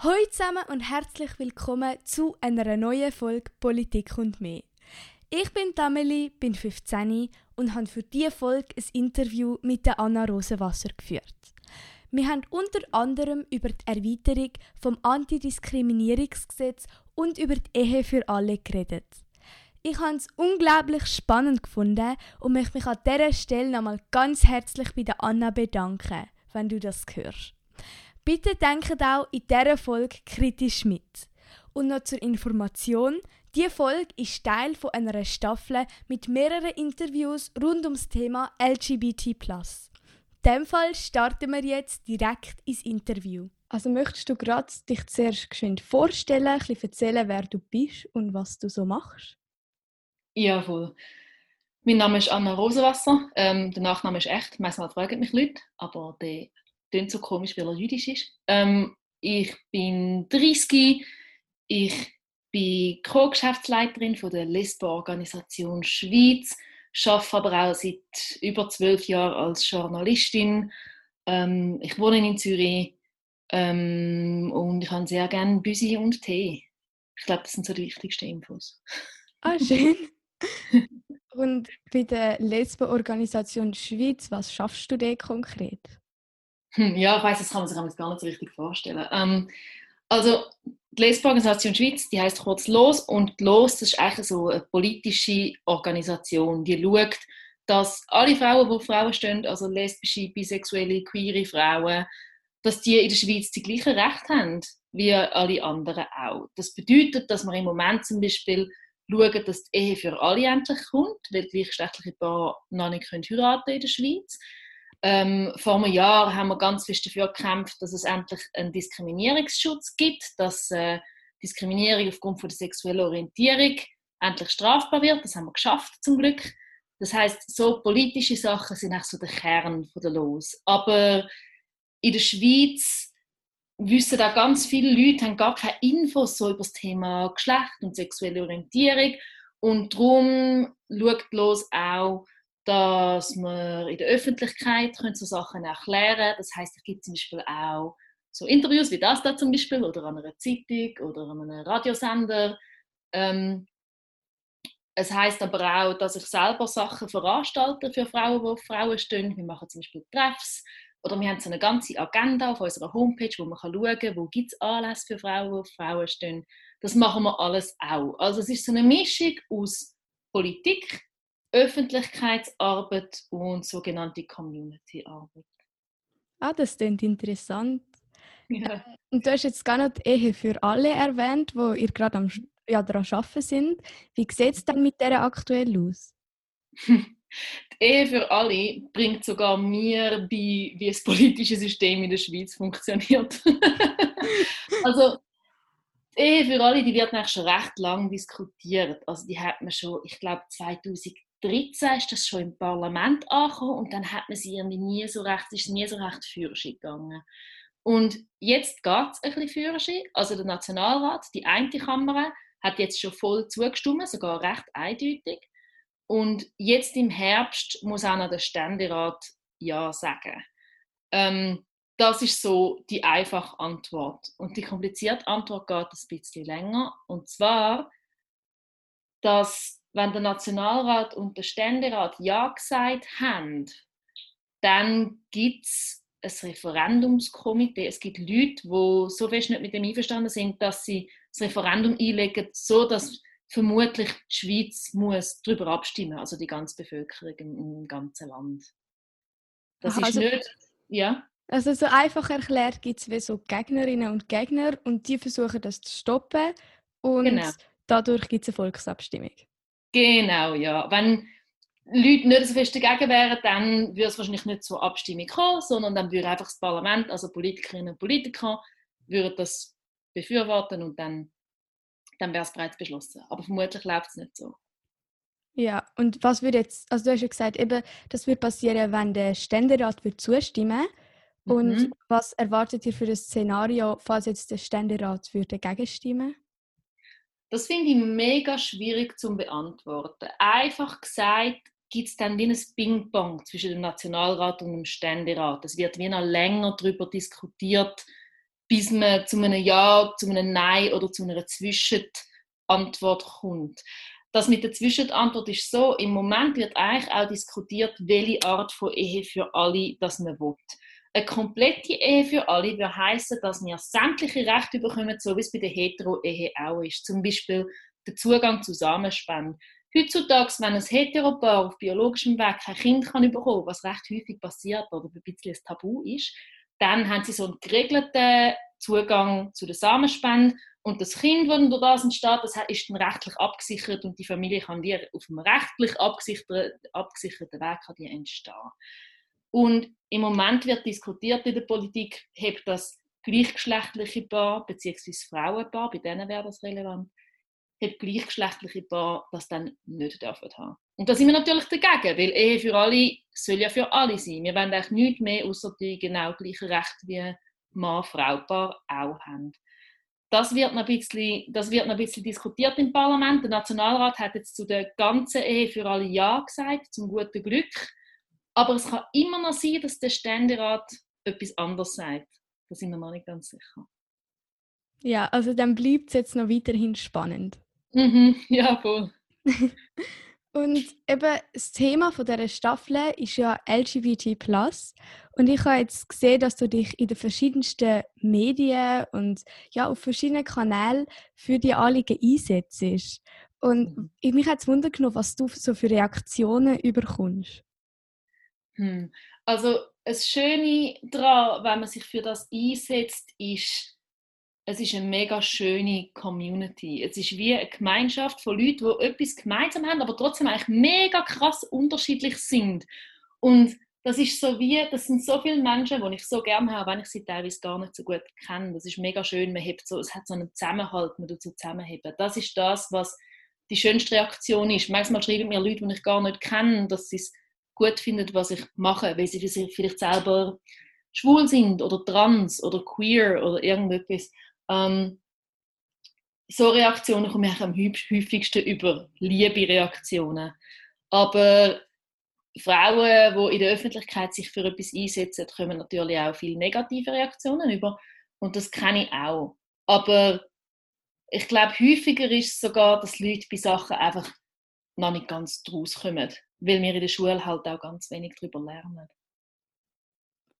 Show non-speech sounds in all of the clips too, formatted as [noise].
Hallo zusammen und herzlich willkommen zu einer neuen Folge Politik und mehr. Ich bin Tameli, bin 15 und habe für diese Folge ein Interview mit der Anna Rosenwasser geführt. Wir haben unter anderem über die Erweiterung vom Antidiskriminierungsgesetz und über die Ehe für alle geredet. Ich habe es unglaublich spannend gefunden und möchte mich an dieser Stelle nochmal ganz herzlich bei der Anna bedanken, wenn du das hörst. Bitte denkt auch in dieser Folge kritisch mit. Und noch zur Information, diese Folge ist Teil von einer Staffel mit mehreren Interviews rund ums Thema LGBT+. In diesem Fall starten wir jetzt direkt ins Interview. Also möchtest du gerade dich zuerst geschwind vorstellen, ein bisschen erzählen, wer du bist und was du so machst? Ja, voll. Mein Name ist Anna Rosenwasser. Ähm, der Nachname ist echt. Manchmal fragen mich Leute, aber der klingt so komisch, weil er jüdisch ist. Ähm, ich bin 30, ich bin Co-Geschäftsleiterin der Lesbo-Organisation Schweiz, arbeite aber auch seit über zwölf Jahren als Journalistin. Ähm, ich wohne in Zürich ähm, und ich habe sehr gerne Büsi und Tee. Ich glaube, das sind so die wichtigsten Infos. Ah, schön. und bei der Lesbo-Organisation Schweiz, was schaffst du da konkret? Hm, ja, ich weiß, das kann man sich gar nicht so richtig vorstellen. Ähm, also die Lesbenorganisation Schweiz, die heißt kurz LOS und LOS das ist eigentlich so eine politische Organisation, die schaut, dass alle Frauen, die Frauen stehen, also lesbische, bisexuelle, queere Frauen, dass die in der Schweiz die gleichen Rechte haben wie alle anderen auch. Das bedeutet, dass wir im Moment zum Beispiel schauen, dass die Ehe für alle endlich kommt, weil gleichgeschlechtliche Paare noch nicht heiraten in der Schweiz. Ähm, vor einem Jahr haben wir ganz fest dafür gekämpft, dass es endlich einen Diskriminierungsschutz gibt, dass äh, Diskriminierung aufgrund von der sexuellen Orientierung endlich strafbar wird. Das haben wir geschafft zum Glück. Das heißt, so politische Sachen sind auch so der Kern von der Los. Aber in der Schweiz wissen da ganz viele Leute, haben gar keine Infos so über das Thema Geschlecht und sexuelle Orientierung und darum schaut Los auch dass man in der Öffentlichkeit so Sachen erklären können. Das heißt, es gibt zum Beispiel auch so Interviews wie das da zum Beispiel oder an einer Zeitung oder an einem Radiosender. Ähm, es heißt aber auch, dass ich selber Sachen veranstalte für Frauen, die Frauen stehen. Wir machen zum Beispiel Treffs oder wir haben so eine ganze Agenda auf unserer Homepage, wo man schauen kann, wo gibt es Anlässe für Frauen, die Frauen stehen. Das machen wir alles auch. Also es ist so eine Mischung aus Politik, Öffentlichkeitsarbeit und sogenannte Community-Arbeit. Ah, das klingt interessant. Ja. Und du hast jetzt gar nicht Ehe für alle erwähnt, wo ihr gerade am ja, daran arbeiten sind. Wie sieht es dann mit der aktuell aus? [laughs] Die Ehe für alle bringt sogar mir bei, wie das politische System in der Schweiz funktioniert. [laughs] also die Ehe für alle, die wird eigentlich schon recht lang diskutiert. Also die hat man schon, ich glaube 2000 2013 ist das schon im Parlament angekommen und dann hat man sie irgendwie nie so recht, ist nie so recht gegangen. Und jetzt geht es ein bisschen Führerschein. Also der Nationalrat, die eine Kammer, hat jetzt schon voll zugestimmt, sogar recht eindeutig. Und jetzt im Herbst muss auch noch der Ständerat Ja sagen. Ähm, das ist so die einfache Antwort. Und die komplizierte Antwort geht ein bisschen länger. Und zwar, dass wenn der Nationalrat und der Ständerat Ja gesagt haben, dann gibt es ein Referendumskomitee. Es gibt Leute, die so fest nicht mit dem einverstanden sind, dass sie das Referendum einlegen, so dass vermutlich die Schweiz muss darüber abstimmen, also die ganze Bevölkerung im, ganzen Land. Das Aha, ist also, nicht, ja. Also so einfach erklärt gibt es wie so Gegnerinnen und Gegner und die versuchen das zu stoppen und genau. dadurch gibt es eine Volksabstimmung. Genau, ja. Wenn Leute nicht so fest dagegen wären, dann würde es wahrscheinlich nicht zur Abstimmung kommen, sondern dann würde einfach das Parlament, also Politikerinnen und Politiker, würden das befürworten und dann, dann wäre es bereits beschlossen. Aber vermutlich läuft es nicht so. Ja, und was würde jetzt, also du hast ja gesagt, eben, das würde passieren, wenn der Ständerat wird zustimmen und mhm. was erwartet ihr für das Szenario, falls jetzt der Ständerat würde dagegen stimmen? Das finde ich mega schwierig zu beantworten. Einfach gesagt, gibt es dann wie ein Ping-Pong zwischen dem Nationalrat und dem Ständerat. Es wird wie noch länger darüber diskutiert, bis man zu einem Ja, zu einem Nein oder zu einer Zwischenantwort kommt. Das mit der Zwischenantwort ist so, im Moment wird eigentlich auch diskutiert, welche Art von Ehe für alle das man will. Eine komplette Ehe für alle würde heißen, dass wir sämtliche Rechte bekommen, so wie es bei der Hetero-Ehe auch ist. Zum Beispiel der Zugang zu Samenspenden. Heutzutage, wenn ein Heteropaar auf biologischem Weg kein Kind kann bekommen was recht häufig passiert oder ein bisschen ein Tabu ist, dann haben sie so einen geregelten Zugang zu der Samenspende und das Kind, das durch das entsteht, das ist dann rechtlich abgesichert und die Familie kann auf einem rechtlich abgesicherten, Weg entstehen. Und im Moment wird diskutiert in der Politik, hebt das gleichgeschlechtliche Paar bzw. Frauenpaar, bei denen wäre das relevant, hat gleichgeschlechtliche Paar das dann nicht dürfen haben. Und da sind wir natürlich dagegen, weil Ehe für alle soll ja für alle sein. Wir wollen eigentlich nichts mehr, außer die genau gleichen Rechte wie Mann-Frau-Paar auch haben. Das wird, noch ein bisschen, das wird noch ein bisschen diskutiert im Parlament. Der Nationalrat hat jetzt zu der ganzen Ehe für alle Ja gesagt, zum guten Glück. Aber es kann immer noch sein, dass der Ständerat etwas anderes sagt. Da sind wir noch nicht ganz sicher. Ja, also dann bleibt es jetzt noch weiterhin spannend. Mhm, [laughs] ja, voll. [laughs] Und eben das Thema von dieser Staffel ist ja LGBT+. Und ich habe jetzt gesehen, dass du dich in den verschiedensten Medien und ja, auf verschiedenen Kanälen für die Anliegen einsetzt. Und mhm. mich hat es Wunder genommen, was du so für Reaktionen überkommst. Hm. Also das Schöne daran, wenn man sich für das einsetzt, ist, es ist eine mega schöne Community. Es ist wie eine Gemeinschaft von Leuten, die etwas gemeinsam haben, aber trotzdem eigentlich mega krass unterschiedlich sind. Und das ist so wie, das sind so viele Menschen, die ich so gerne habe, wenn ich sie teilweise gar nicht so gut kenne. Das ist mega schön. Man hebt so, es hat so einen Zusammenhalt, man tut so zusammenheben. Das ist das, was die schönste Reaktion ist. Manchmal schreiben mir Leute, die ich gar nicht kenne, dass sie es gut finden, was ich mache, weil sie vielleicht selber schwul sind oder trans oder queer oder irgendetwas. Ähm, so Reaktionen komme ich am häufigsten über Liebe-Reaktionen. Aber Frauen, die in der Öffentlichkeit sich für etwas einsetzen, kommen natürlich auch viele negative Reaktionen über. Und das kenne ich auch. Aber ich glaube, häufiger ist es sogar, dass Leute bei Sachen einfach noch nicht ganz draus kommen, weil wir in der Schule halt auch ganz wenig darüber lernen.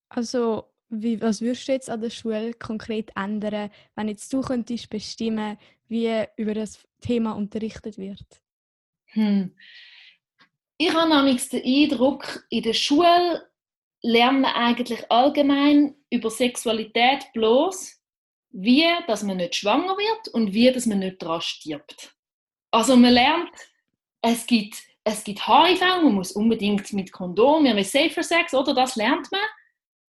Also wie, was würdest du jetzt an der Schule konkret ändern, wenn jetzt du könntest bestimmen, wie über das Thema unterrichtet wird? Hm. Ich habe nämlich den Eindruck, in der Schule lernt man eigentlich allgemein über Sexualität bloß, wie dass man nicht schwanger wird und wie dass man nicht daran stirbt. Also man lernt, es gibt, es gibt HIV, man muss unbedingt mit Kondom, wir haben Safer Sex, oder das lernt man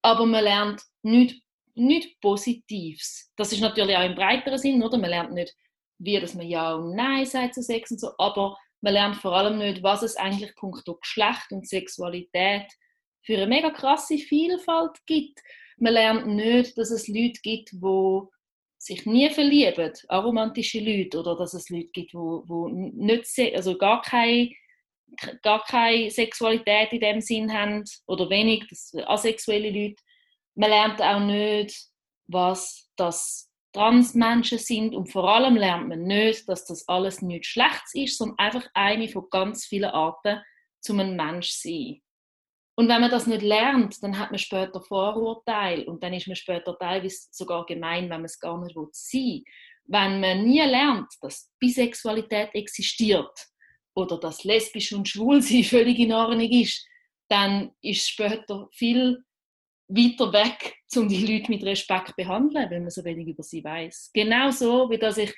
aber man lernt nichts, nichts Positives. Das ist natürlich auch im breiteren Sinn, oder? Man lernt nicht, wie dass man Ja und Nein sagt zu Sex und so, aber man lernt vor allem nicht, was es eigentlich punkto Geschlecht und Sexualität für eine mega krasse Vielfalt gibt. Man lernt nicht, dass es Leute gibt, die sich nie verlieben, aromantische Leute, oder dass es Leute gibt, die, die nicht, also gar keine gar keine Sexualität in dem Sinn haben oder wenig, das asexuelle Leute. Man lernt auch nicht, was das Transmenschen sind und vor allem lernt man nicht, dass das alles nichts Schlechtes ist, sondern einfach eine von ganz vielen Arten, zum ein Mensch zu sein. Und wenn man das nicht lernt, dann hat man später Vorurteile und dann ist man später teilweise sogar gemein, wenn man es gar nicht sein will. Wenn man nie lernt, dass Bisexualität existiert, oder dass lesbisch und schwul sein [laughs] völlig in Ordnung ist, dann ist es später viel weiter weg, um die Leute mit Respekt zu behandeln, wenn man so wenig über sie weiß. Genauso wie dass ich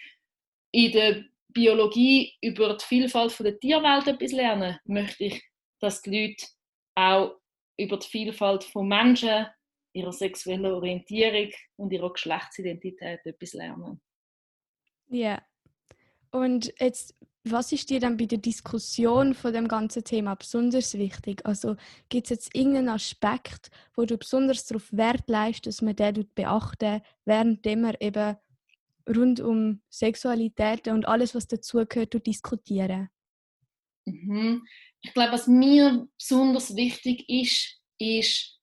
in der Biologie über die Vielfalt der Tierwelt etwas lerne, möchte ich, dass die Leute auch über die Vielfalt von Menschen, ihrer sexuellen Orientierung und ihrer Geschlechtsidentität etwas lernen. Ja. Und jetzt was ist dir dann bei der Diskussion von dem ganzen Thema besonders wichtig? Also gibt es jetzt irgendeinen Aspekt, wo du besonders darauf Wert leist, dass man den beachten, während wir eben rund um Sexualität und alles, was dazugehört, diskutieren? Mhm. Ich glaube, was mir besonders wichtig ist, ist,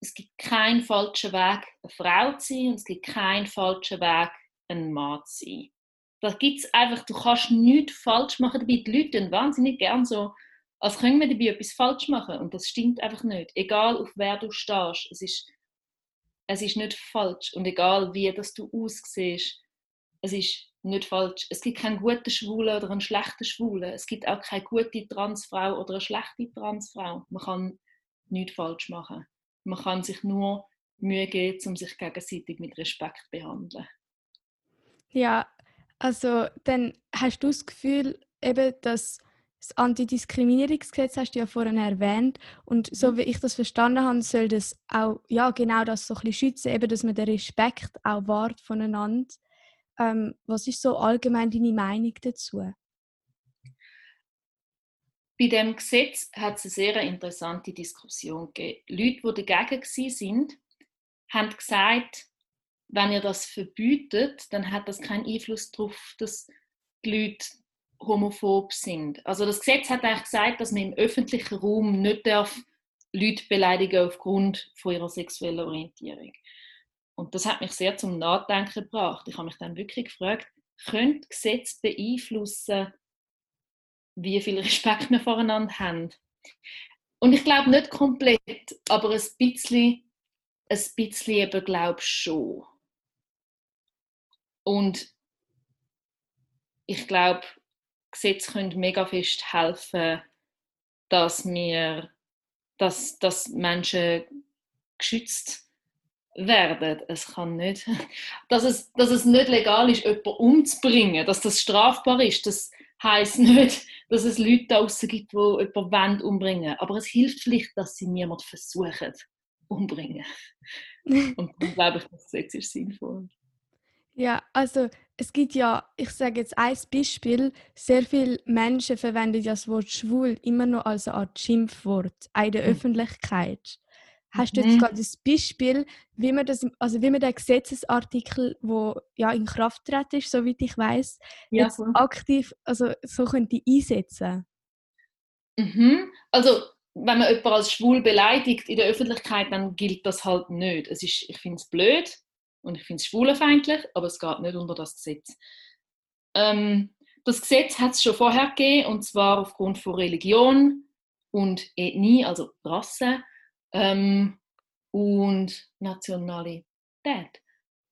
es gibt keinen falschen Weg, eine Frau zu sein und es gibt keinen falschen Weg, ein Mann zu sein. Da gibt es einfach, du kannst nichts falsch machen dabei. Die Leute tun wahnsinnig gern so, als können wir dabei etwas falsch machen und das stimmt einfach nicht. Egal auf wer du stehst, es ist, es ist nicht falsch und egal wie das du aussiehst, es ist nicht falsch. Es gibt keinen guten Schwulen oder einen schlechten Schwulen. Es gibt auch keine gute Transfrau oder eine schlechte Transfrau. Man kann nichts falsch machen. Man kann sich nur Mühe geben, um sich gegenseitig mit Respekt zu behandeln. Ja, also dann hast du das Gefühl, eben, dass das Antidiskriminierungsgesetz hast du ja vorhin erwähnt und so mhm. wie ich das verstanden habe, soll das auch ja genau das so ein bisschen schützen, eben, dass man den Respekt auch wahrt voneinander. Ähm, was ist so allgemein deine Meinung dazu? Bei dem Gesetz hat es eine sehr interessante Diskussion gegeben. Leute, die dagegen waren, haben gesagt, wenn ihr das verbietet, dann hat das keinen Einfluss darauf, dass die Leute homophob sind. Also das Gesetz hat eigentlich gesagt, dass man im öffentlichen Raum nicht darf Leute beleidigen aufgrund von ihrer sexuellen Orientierung. Und das hat mich sehr zum Nachdenken gebracht. Ich habe mich dann wirklich gefragt, könnte Gesetz beeinflussen, wie viel Respekt wir voreinander haben. Und ich glaube nicht komplett, aber ein bisschen, ein bisschen eben glaube schon. Und ich glaube, Gesetze können mega fest helfen, dass wir, dass, dass Menschen geschützt werden. Es kann nicht, [laughs] dass es, dass es nicht legal ist, jemanden umzubringen, dass das strafbar ist. Das heißt [laughs] nicht, dass es Leute draußen gibt, die jemanden umbringen Aber es hilft vielleicht, dass sie niemand versuchen umbringen. [laughs] Und dann glaube ich, das Gesetz ist sinnvoll. Ja, also es gibt ja, ich sage jetzt ein Beispiel, sehr viele Menschen verwenden das Wort schwul immer noch als eine Art Schimpfwort in der mhm. Öffentlichkeit. Hast du jetzt mhm. gerade ein Beispiel, wie man das, also wie man den Gesetzesartikel, wo ja in Kraft tritt ist, soweit ich weiß, ja, jetzt cool. aktiv, also so könnte einsetzen? Mhm. Also wenn man jemanden als schwul beleidigt in der Öffentlichkeit, dann gilt das halt nicht. Es ist, ich finde es blöd und ich finde es schwulenfeindlich, aber es geht nicht unter das Gesetz. Ähm, das Gesetz hat es schon vorher gegeben, und zwar aufgrund von Religion und Ethnie, also Rasse ähm, und Nationalität,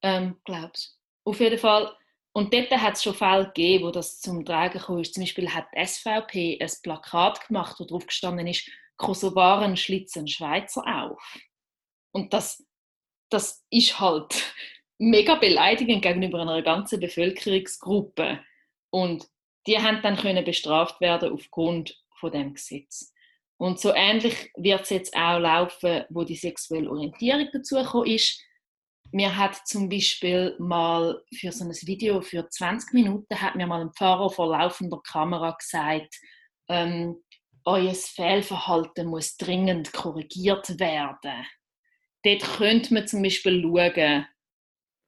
ähm, glaubst Auf jeden Fall. Und dort hat es schon Fälle gegeben, wo das zum Tragen kam. Zum Beispiel hat die SVP ein Plakat gemacht, wo drauf gestanden ist, Kosovaren schlitzen Schweizer auf. Und das, das ist halt [laughs] mega beleidigend gegenüber einer ganzen Bevölkerungsgruppe. Und die haben dann können bestraft werden aufgrund von dem Gesetz. Und so ähnlich wird es jetzt auch laufen, wo die sexuelle Orientierung dazu ist. Mir hat zum Beispiel mal für so ein Video für 20 Minuten hat mir mal ein Pfarrer vor laufender Kamera gesagt, ähm, euer Fehlverhalten muss dringend korrigiert werden. Dort könnte man zum Beispiel schauen,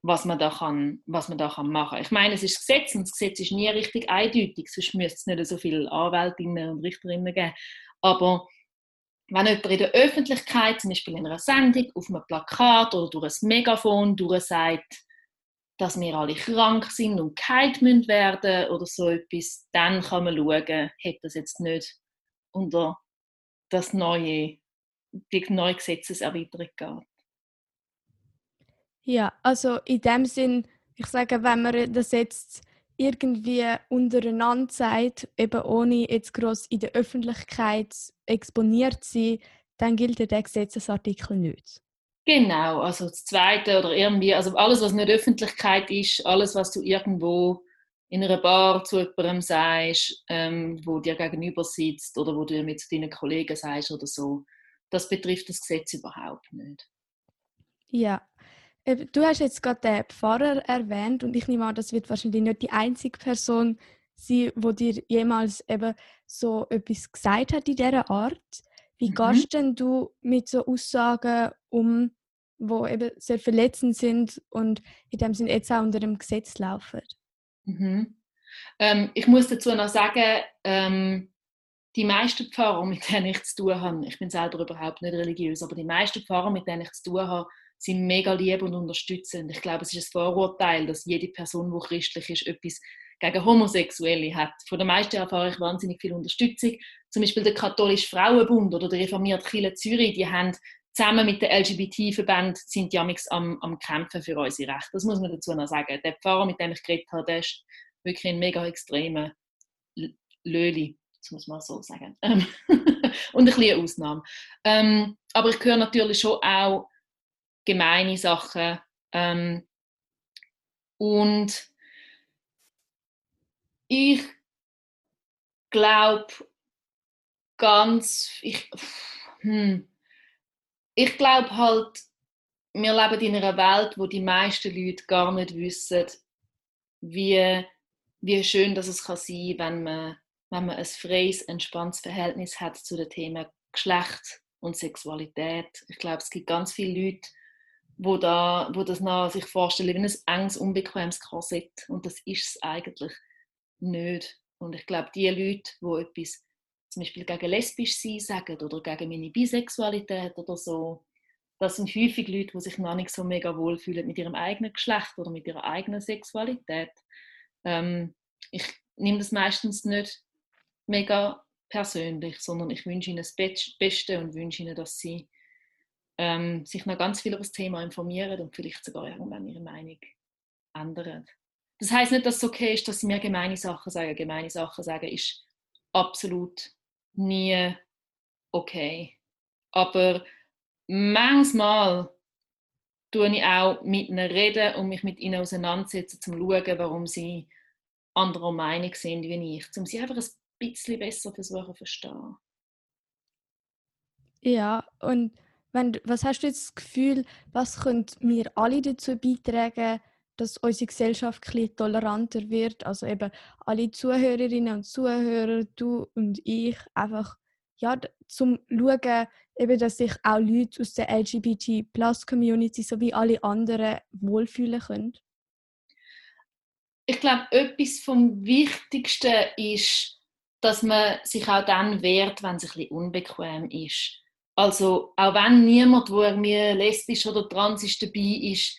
was man da, kann, was man da kann machen kann. Ich meine, es ist Gesetz und das Gesetz ist nie richtig eindeutig, sonst müsste es nicht so viele Anwältinnen und Richterinnen geben. Aber wenn jemand in der Öffentlichkeit, zum Beispiel in einer Sendung, auf einem Plakat oder durch ein Megafon sagt, dass wir alle krank sind und geheilt müssen werden oder so etwas, dann kann man schauen, hat das jetzt nicht unter das neue, die neue Gesetzeserweiterung geht. Ja, also in dem Sinn, ich sage, wenn man das jetzt irgendwie untereinander sagt, eben ohne jetzt groß in der Öffentlichkeit exponiert zu sein, dann gilt der Gesetzesartikel nicht. Genau, also das Zweite oder irgendwie, also alles, was nicht Öffentlichkeit ist, alles, was du irgendwo in einer Bar zu jemandem sagst, ähm, wo dir gegenüber sitzt oder wo du mit deinen Kollegen sagst oder so, das betrifft das Gesetz überhaupt nicht. Ja, Du hast jetzt gerade den Pfarrer erwähnt und ich nehme an, das wird wahrscheinlich nicht die einzige Person sein, die dir jemals eben so etwas gesagt hat in dieser Art. Wie mhm. gehst denn du mit so Aussagen um, wo eben sehr verletzend sind und in dem Sinne jetzt auch unter dem Gesetz laufen? Mhm. Ähm, ich muss dazu noch sagen, ähm, die meisten Pfarrer, mit denen ich zu tun habe, ich bin selber überhaupt nicht religiös, aber die meisten Pfarrer, mit denen ich zu tun habe, sind mega lieb und unterstützend. Ich glaube, es ist ein Vorurteil, dass jede Person, die christlich ist, etwas gegen Homosexuelle hat. Von den meisten erfahre ich wahnsinnig viel Unterstützung. Zum Beispiel der Katholische Frauenbund oder der reformierte Kirche Zürich, die haben zusammen mit den LGBT-Verbänden sind die am, am Kämpfen für unsere Rechte. Das muss man dazu noch sagen. Der Pfarrer, mit dem ich geredet habe, der ist wirklich ein mega extremer Löli, das muss man so sagen. [laughs] Und ein bisschen Ausnahme. Ähm, aber ich höre natürlich schon auch gemeine Sachen. Ähm, und ich glaube ganz, ich, hm, ich glaube halt, wir leben in einer Welt, wo die meisten Leute gar nicht wissen, wie, wie schön das es kann sein wenn man, wenn man ein freies, entspanntes Verhältnis hat zu den Themen Geschlecht und Sexualität. Ich glaube, es gibt ganz viele Leute, wo, da, wo das nach sich vorstellen wie ein enges, unbequemes Korsett. Und das ist es eigentlich nicht. Und ich glaube, die Leute, die etwas zum Beispiel gegen lesbisch sein sagen oder gegen meine Bisexualität oder so, das sind häufig Leute, die sich noch nicht so mega wohlfühlen mit ihrem eigenen Geschlecht oder mit ihrer eigenen Sexualität. Ähm, ich nehme das meistens nicht mega persönlich, sondern ich wünsche ihnen das Beste und wünsche ihnen, dass sie ähm, sich noch ganz viel über das Thema informieren und vielleicht sogar irgendwann ihre Meinung ändern. Das heißt nicht, dass es okay ist, dass sie mir gemeine Sachen sagen. Gemeine Sachen sagen ist absolut nie okay. Aber manchmal tue ich auch mit ihnen reden und mich mit ihnen auseinandersetzen, um zu schauen, warum sie anderer Meinung sind wie ich, um sie einfach ein bisschen besser versuchen zu verstehen. Ja, und wenn, was hast du jetzt das Gefühl, was können wir alle dazu beitragen, dass unsere Gesellschaft ein toleranter wird? Also eben alle Zuhörerinnen und Zuhörer, du und ich, einfach ja, zum schauen, eben, dass sich auch Leute aus der LGBT-Plus-Community sowie alle anderen wohlfühlen können? Ich glaube, etwas vom Wichtigsten ist, dass man sich auch dann wehrt, wenn es ein bisschen unbequem ist. Also auch wenn niemand, wo mir lesbisch oder trans ist, dabei ist,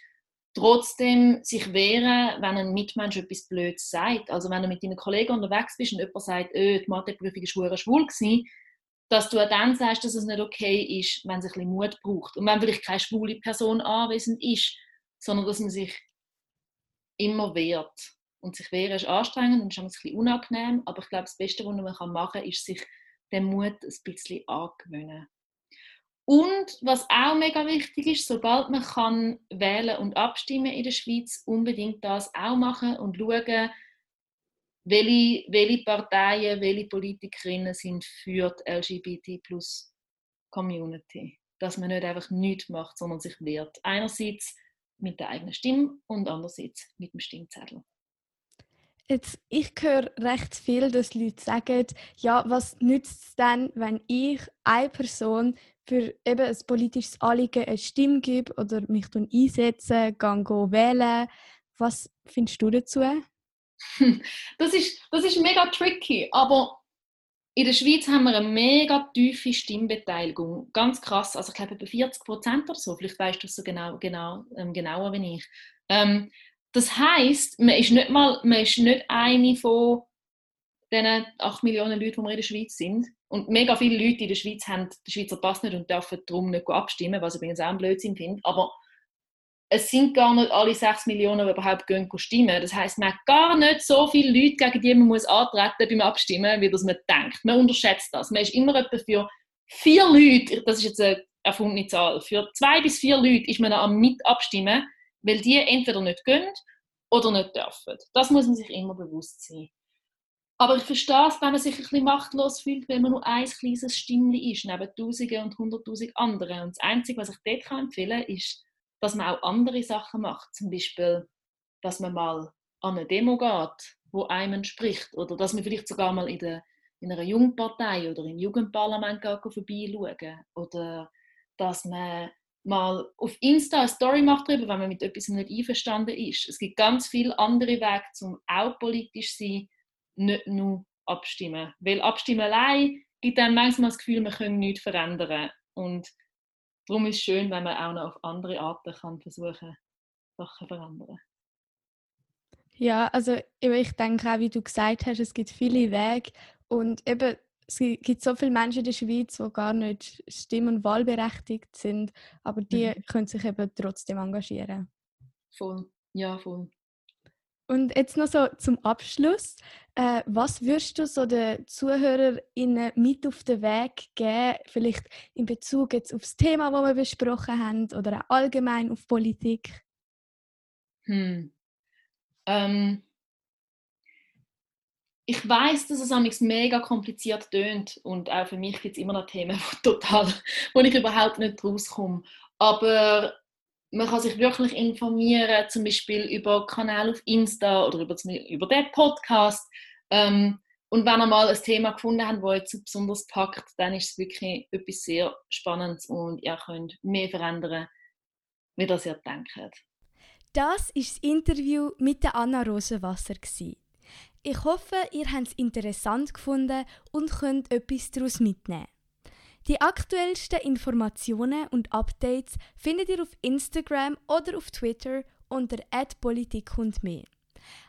trotzdem sich wehren, wenn ein Mitmensch etwas Blödes sagt. Also wenn du mit deinen Kollegen unterwegs bist und jemand sagt, öh, die Matheprüfung war schwul dass du dann sagst, dass es nicht okay ist, wenn es ein bisschen Mut braucht. Und wenn vielleicht keine schwule Person anwesend ist, sondern dass man sich immer wehrt. Und sich wehren ist anstrengend und ist ein bisschen unangenehm, aber ich glaube, das Beste, was man machen kann, ist sich den Mut ein bisschen angewöhnen. Und was auch mega wichtig ist, sobald man kann wählen und abstimmen in der Schweiz, unbedingt das auch machen und schauen, welche, welche Parteien, welche Politikerinnen sind für die LGBT plus Community. Dass man nicht einfach nichts macht, sondern sich wehrt. Einerseits mit der eigenen Stimme und andererseits mit dem Stimmzettel. Jetzt, ich höre recht viel, dass Leute sagen, ja, was nützt es denn, wenn ich eine Person für eben ein politisches Anliegen eine Stimme gebe oder mich einsetze, gehe wählen. Was findest du dazu? [laughs] Das ist, das ist mega tricky, aber in der Schweiz haben wir eine mega tiefe Stimmbeteiligung. Ganz krass, also ich glaube etwa 40 Prozent oder so. Vielleicht weißt du es so genau, genau, ähm, genauer wie ich. Ähm, das heißt, man ist nicht mal, man ist nicht eine von den 8 Millionen Leuten, die wir in der Schweiz sind. Und mega viele Leute in der Schweiz haben den Schweizer Pass nicht und dürfen darum nicht abstimmen, was ich übrigens auch ein Blödsinn finde. Aber es sind gar nicht alle 6 Millionen, die überhaupt gehen stimmen. Das heißt, man hat gar nicht so viele Leute, gegen die man muss antreten beim Abstimmen, wie das man denkt. Man unterschätzt das. Man ist immer etwa für vier Leute, das ist jetzt eine erfundene Zahl, für zwei bis vier Leute ist man am mit abstimmen, weil die entweder nicht gehen oder nicht dürfen. Das muss man sich immer bewusst sein. Aber ich verstehe es, wenn man sich ein bisschen machtlos fühlt, wenn man nur ein kleines Stimmchen ist, neben Tausenden und Hunderttausend anderen. Und das Einzige, was ich dort empfehlen kann, ist, dass man auch andere Sachen macht. Zum Beispiel, dass man mal an eine Demo geht, wo einem entspricht. Oder dass man vielleicht sogar mal in, der, in einer Jugendpartei oder im Jugendparlament vorbeischauen Oder dass man mal auf Insta eine Story macht darüber, wenn man mit etwas nicht einverstanden ist. Es gibt ganz viele andere Wege, um auch politisch zu sein, nicht nur abstimmen. Weil abstimmen allein gibt einem manchmal das Gefühl, wir können nichts verändern. Und darum ist es schön, wenn man auch noch auf andere Arten kann versuchen Sachen zu verändern. Ja, also ich denke auch, wie du gesagt hast, es gibt viele Wege und eben es gibt so viele Menschen in der Schweiz, die gar nicht stimm- und wahlberechtigt sind, aber die mhm. können sich eben trotzdem engagieren. Voll, ja, voll. Und jetzt noch so zum Abschluss. Äh, was würdest du so den ZuhörerInnen mit auf den Weg geben, vielleicht in Bezug jetzt auf das Thema, das wir besprochen haben, oder auch allgemein auf Politik? Hm. Ähm, ich weiß, dass es amigs mega kompliziert tönt und auch für mich gibt es immer noch Themen, [laughs] wo, total, wo ich überhaupt nicht rauskomme. Aber man kann sich wirklich informieren, zum Beispiel über Kanäle auf Insta oder über, über den Podcast. Ähm, und wenn ihr mal ein Thema gefunden habt, das euch besonders packt, dann ist es wirklich etwas sehr Spannendes und ihr könnt mehr verändern, wie das ihr denkt. Das ist das Interview mit der Anna Rosenwasser. Ich hoffe, ihr habt es interessant gefunden und könnt etwas daraus mitnehmen. Die aktuellsten Informationen und Updates findet ihr auf Instagram oder auf Twitter unter @politik mehr.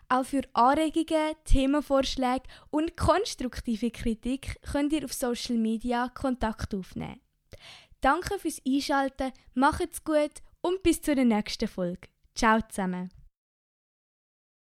Auch für Anregungen, Themenvorschläge und konstruktive Kritik könnt ihr auf Social Media Kontakt aufnehmen. Danke fürs Einschalten, macht's gut und bis zur nächsten Folge. Ciao zusammen.